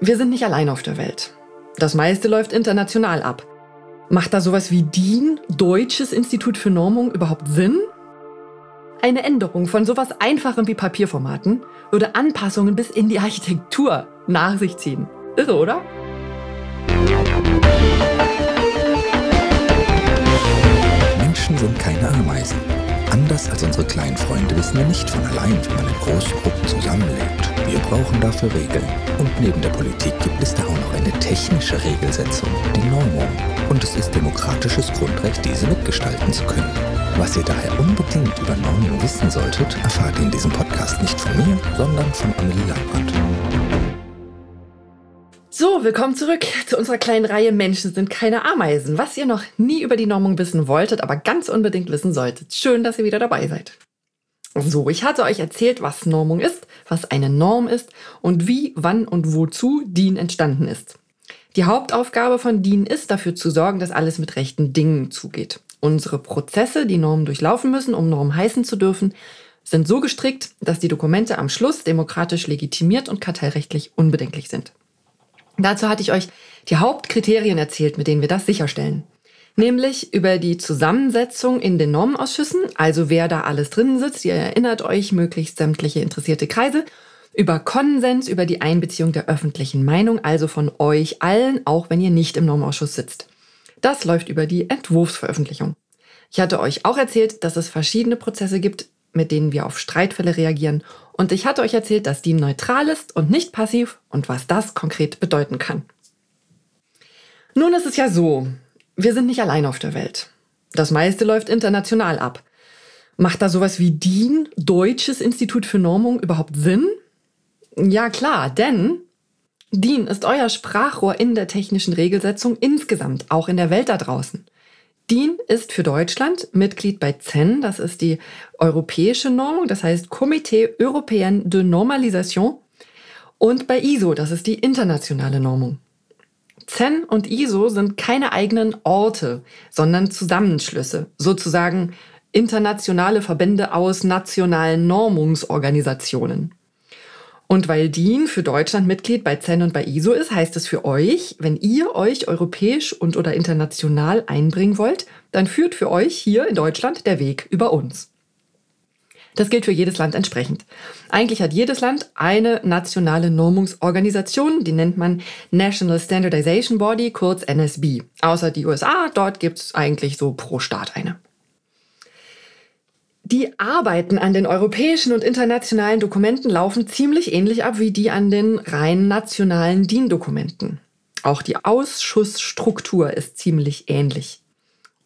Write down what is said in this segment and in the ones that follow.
Wir sind nicht allein auf der Welt. Das meiste läuft international ab. Macht da sowas wie DIN, Deutsches Institut für Normung, überhaupt Sinn? Eine Änderung von sowas Einfachem wie Papierformaten würde Anpassungen bis in die Architektur nach sich ziehen. Irre, oder? Menschen sind keine Ameisen. Anders als unsere kleinen Freunde wissen wir nicht von allein, wie man in großen Gruppen zusammenlebt. Wir brauchen dafür Regeln. Und neben der Politik gibt es da auch noch eine technische Regelsetzung, die Normung. Und es ist demokratisches Grundrecht, diese mitgestalten zu können. Was ihr daher unbedingt über Normung wissen solltet, erfahrt ihr in diesem Podcast nicht von mir, sondern von Amelie Landbrand. So, willkommen zurück zu unserer kleinen Reihe Menschen sind keine Ameisen. Was ihr noch nie über die Normung wissen wolltet, aber ganz unbedingt wissen solltet. Schön, dass ihr wieder dabei seid. So, ich hatte euch erzählt, was Normung ist, was eine Norm ist und wie, wann und wozu DIN entstanden ist. Die Hauptaufgabe von DIN ist, dafür zu sorgen, dass alles mit rechten Dingen zugeht. Unsere Prozesse, die Normen durchlaufen müssen, um Normen heißen zu dürfen, sind so gestrickt, dass die Dokumente am Schluss demokratisch legitimiert und kartellrechtlich unbedenklich sind. Dazu hatte ich euch die Hauptkriterien erzählt, mit denen wir das sicherstellen. Nämlich über die Zusammensetzung in den Normenausschüssen, also wer da alles drin sitzt, ihr erinnert euch möglichst sämtliche interessierte Kreise, über Konsens, über die Einbeziehung der öffentlichen Meinung, also von euch allen, auch wenn ihr nicht im Normausschuss sitzt. Das läuft über die Entwurfsveröffentlichung. Ich hatte euch auch erzählt, dass es verschiedene Prozesse gibt, mit denen wir auf Streitfälle reagieren und ich hatte euch erzählt, dass die neutral ist und nicht passiv und was das konkret bedeuten kann. Nun ist es ja so, wir sind nicht allein auf der Welt. Das meiste läuft international ab. Macht da sowas wie DIN, Deutsches Institut für Normung, überhaupt Sinn? Ja klar, denn DIN ist euer Sprachrohr in der technischen Regelsetzung insgesamt, auch in der Welt da draußen. DIN ist für Deutschland Mitglied bei CEN, das ist die europäische Normung, das heißt Comité Européen de Normalisation, und bei ISO, das ist die internationale Normung. CEN und ISO sind keine eigenen Orte, sondern Zusammenschlüsse, sozusagen internationale Verbände aus nationalen Normungsorganisationen. Und weil DIN für Deutschland Mitglied bei CEN und bei ISO ist, heißt es für euch, wenn ihr euch europäisch und oder international einbringen wollt, dann führt für euch hier in Deutschland der Weg über uns. Das gilt für jedes Land entsprechend. Eigentlich hat jedes Land eine nationale Normungsorganisation, die nennt man National Standardization Body, kurz NSB. Außer die USA, dort gibt es eigentlich so pro Staat eine. Die Arbeiten an den europäischen und internationalen Dokumenten laufen ziemlich ähnlich ab wie die an den rein nationalen DIN-Dokumenten. Auch die Ausschussstruktur ist ziemlich ähnlich.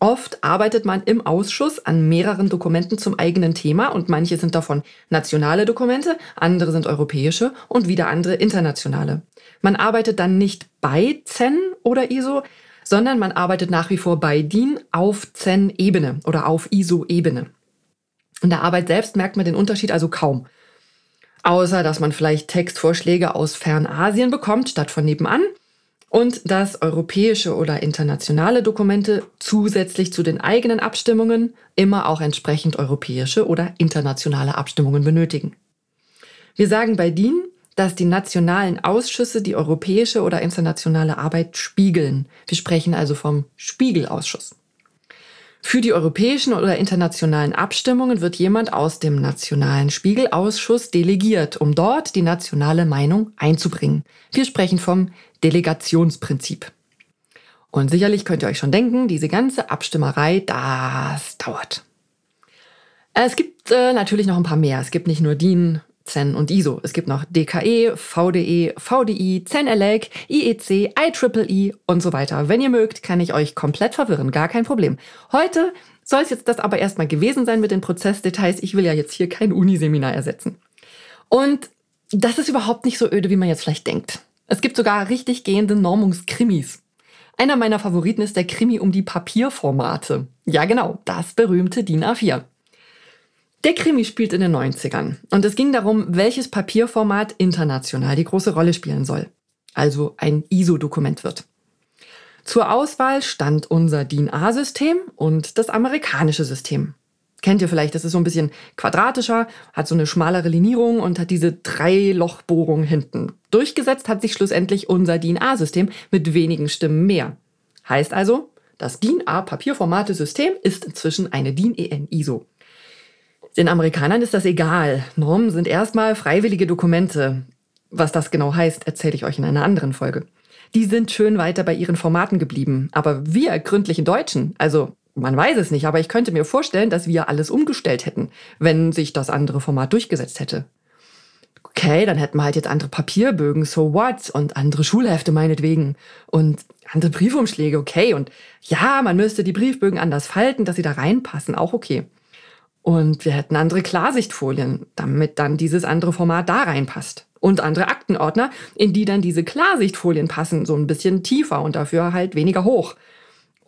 Oft arbeitet man im Ausschuss an mehreren Dokumenten zum eigenen Thema und manche sind davon nationale Dokumente, andere sind europäische und wieder andere internationale. Man arbeitet dann nicht bei CEN oder ISO, sondern man arbeitet nach wie vor bei DIN auf CEN-Ebene oder auf ISO-Ebene. In der Arbeit selbst merkt man den Unterschied also kaum. Außer dass man vielleicht Textvorschläge aus Fernasien bekommt, statt von nebenan. Und dass europäische oder internationale Dokumente zusätzlich zu den eigenen Abstimmungen immer auch entsprechend europäische oder internationale Abstimmungen benötigen. Wir sagen bei DIN, dass die nationalen Ausschüsse die europäische oder internationale Arbeit spiegeln. Wir sprechen also vom Spiegelausschuss. Für die europäischen oder internationalen Abstimmungen wird jemand aus dem Nationalen Spiegelausschuss delegiert, um dort die nationale Meinung einzubringen. Wir sprechen vom Delegationsprinzip. Und sicherlich könnt ihr euch schon denken, diese ganze Abstimmerei, das dauert. Es gibt äh, natürlich noch ein paar mehr. Es gibt nicht nur DIN, CEN und ISO. Es gibt noch DKE, VDE, VDI, CEN-ELEC, IEC, IEEE und so weiter. Wenn ihr mögt, kann ich euch komplett verwirren, gar kein Problem. Heute soll es jetzt das aber erstmal gewesen sein mit den Prozessdetails. Ich will ja jetzt hier kein Uniseminar ersetzen. Und das ist überhaupt nicht so öde, wie man jetzt vielleicht denkt. Es gibt sogar richtig gehende Normungskrimis. Einer meiner Favoriten ist der Krimi um die Papierformate. Ja, genau, das berühmte DIN A4. Der Krimi spielt in den 90ern und es ging darum, welches Papierformat international die große Rolle spielen soll. Also ein ISO-Dokument wird. Zur Auswahl stand unser DIN A-System und das amerikanische System. Kennt ihr vielleicht, das ist so ein bisschen quadratischer, hat so eine schmalere Linierung und hat diese drei Lochbohrungen hinten. Durchgesetzt hat sich schlussendlich unser DIN-A-System mit wenigen Stimmen mehr. Heißt also, das DIN-A-Papierformate-System ist inzwischen eine DIN-EN-ISO. Den Amerikanern ist das egal. Normen sind erstmal freiwillige Dokumente. Was das genau heißt, erzähle ich euch in einer anderen Folge. Die sind schön weiter bei ihren Formaten geblieben. Aber wir gründlichen Deutschen, also man weiß es nicht, aber ich könnte mir vorstellen, dass wir alles umgestellt hätten, wenn sich das andere Format durchgesetzt hätte. Okay, dann hätten wir halt jetzt andere Papierbögen, so what? Und andere Schulhefte meinetwegen. Und andere Briefumschläge, okay. Und ja, man müsste die Briefbögen anders falten, dass sie da reinpassen, auch okay. Und wir hätten andere Klarsichtfolien, damit dann dieses andere Format da reinpasst. Und andere Aktenordner, in die dann diese Klarsichtfolien passen, so ein bisschen tiefer und dafür halt weniger hoch.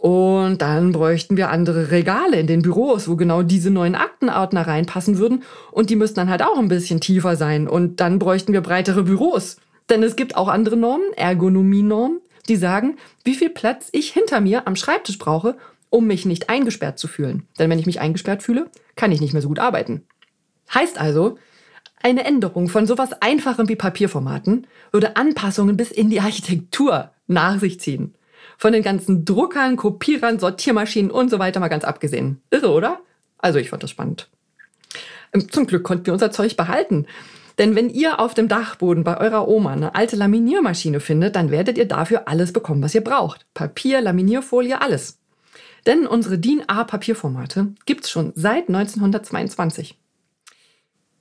Und dann bräuchten wir andere Regale in den Büros, wo genau diese neuen Aktenordner reinpassen würden. Und die müssten dann halt auch ein bisschen tiefer sein. Und dann bräuchten wir breitere Büros. Denn es gibt auch andere Normen, Ergonomienormen, die sagen, wie viel Platz ich hinter mir am Schreibtisch brauche, um mich nicht eingesperrt zu fühlen. Denn wenn ich mich eingesperrt fühle, kann ich nicht mehr so gut arbeiten. Heißt also, eine Änderung von sowas Einfachem wie Papierformaten würde Anpassungen bis in die Architektur nach sich ziehen. Von den ganzen Druckern, Kopierern, Sortiermaschinen und so weiter mal ganz abgesehen. Irre, oder? Also ich fand das spannend. Ähm, zum Glück konnten wir unser Zeug behalten. Denn wenn ihr auf dem Dachboden bei eurer Oma eine alte Laminiermaschine findet, dann werdet ihr dafür alles bekommen, was ihr braucht. Papier, Laminierfolie, alles. Denn unsere DIN A-Papierformate gibt es schon seit 1922.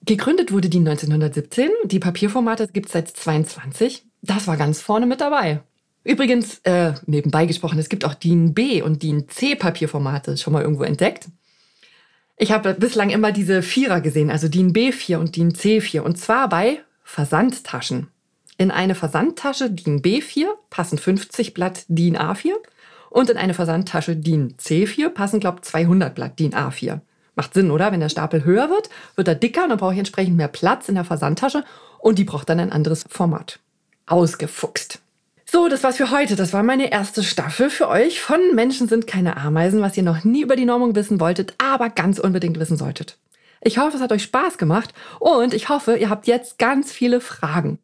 Gegründet wurde die 1917, die Papierformate gibt es seit 22. Das war ganz vorne mit dabei. Übrigens, äh, nebenbei gesprochen, es gibt auch DIN B und DIN C Papierformate schon mal irgendwo entdeckt. Ich habe bislang immer diese Vierer gesehen, also DIN B4 und DIN C4 und zwar bei Versandtaschen. In eine Versandtasche DIN B4 passen 50 Blatt DIN A4 und in eine Versandtasche DIN C4 passen, glaube ich, 200 Blatt DIN A4. Macht Sinn, oder? Wenn der Stapel höher wird, wird er dicker und dann brauche ich entsprechend mehr Platz in der Versandtasche und die braucht dann ein anderes Format. Ausgefuchst. So, das war's für heute. Das war meine erste Staffel für euch von Menschen sind keine Ameisen, was ihr noch nie über die Normung wissen wolltet, aber ganz unbedingt wissen solltet. Ich hoffe, es hat euch Spaß gemacht und ich hoffe, ihr habt jetzt ganz viele Fragen.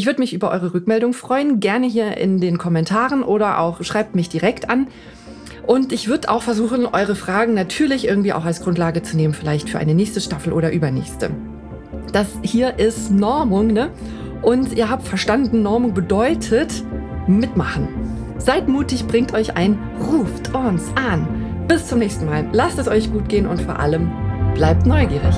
Ich würde mich über eure Rückmeldung freuen, gerne hier in den Kommentaren oder auch schreibt mich direkt an. Und ich würde auch versuchen, eure Fragen natürlich irgendwie auch als Grundlage zu nehmen, vielleicht für eine nächste Staffel oder übernächste. Das hier ist Normung, ne? Und ihr habt verstanden, Normung bedeutet mitmachen. Seid mutig, bringt euch ein, ruft uns an. Bis zum nächsten Mal. Lasst es euch gut gehen und vor allem bleibt neugierig.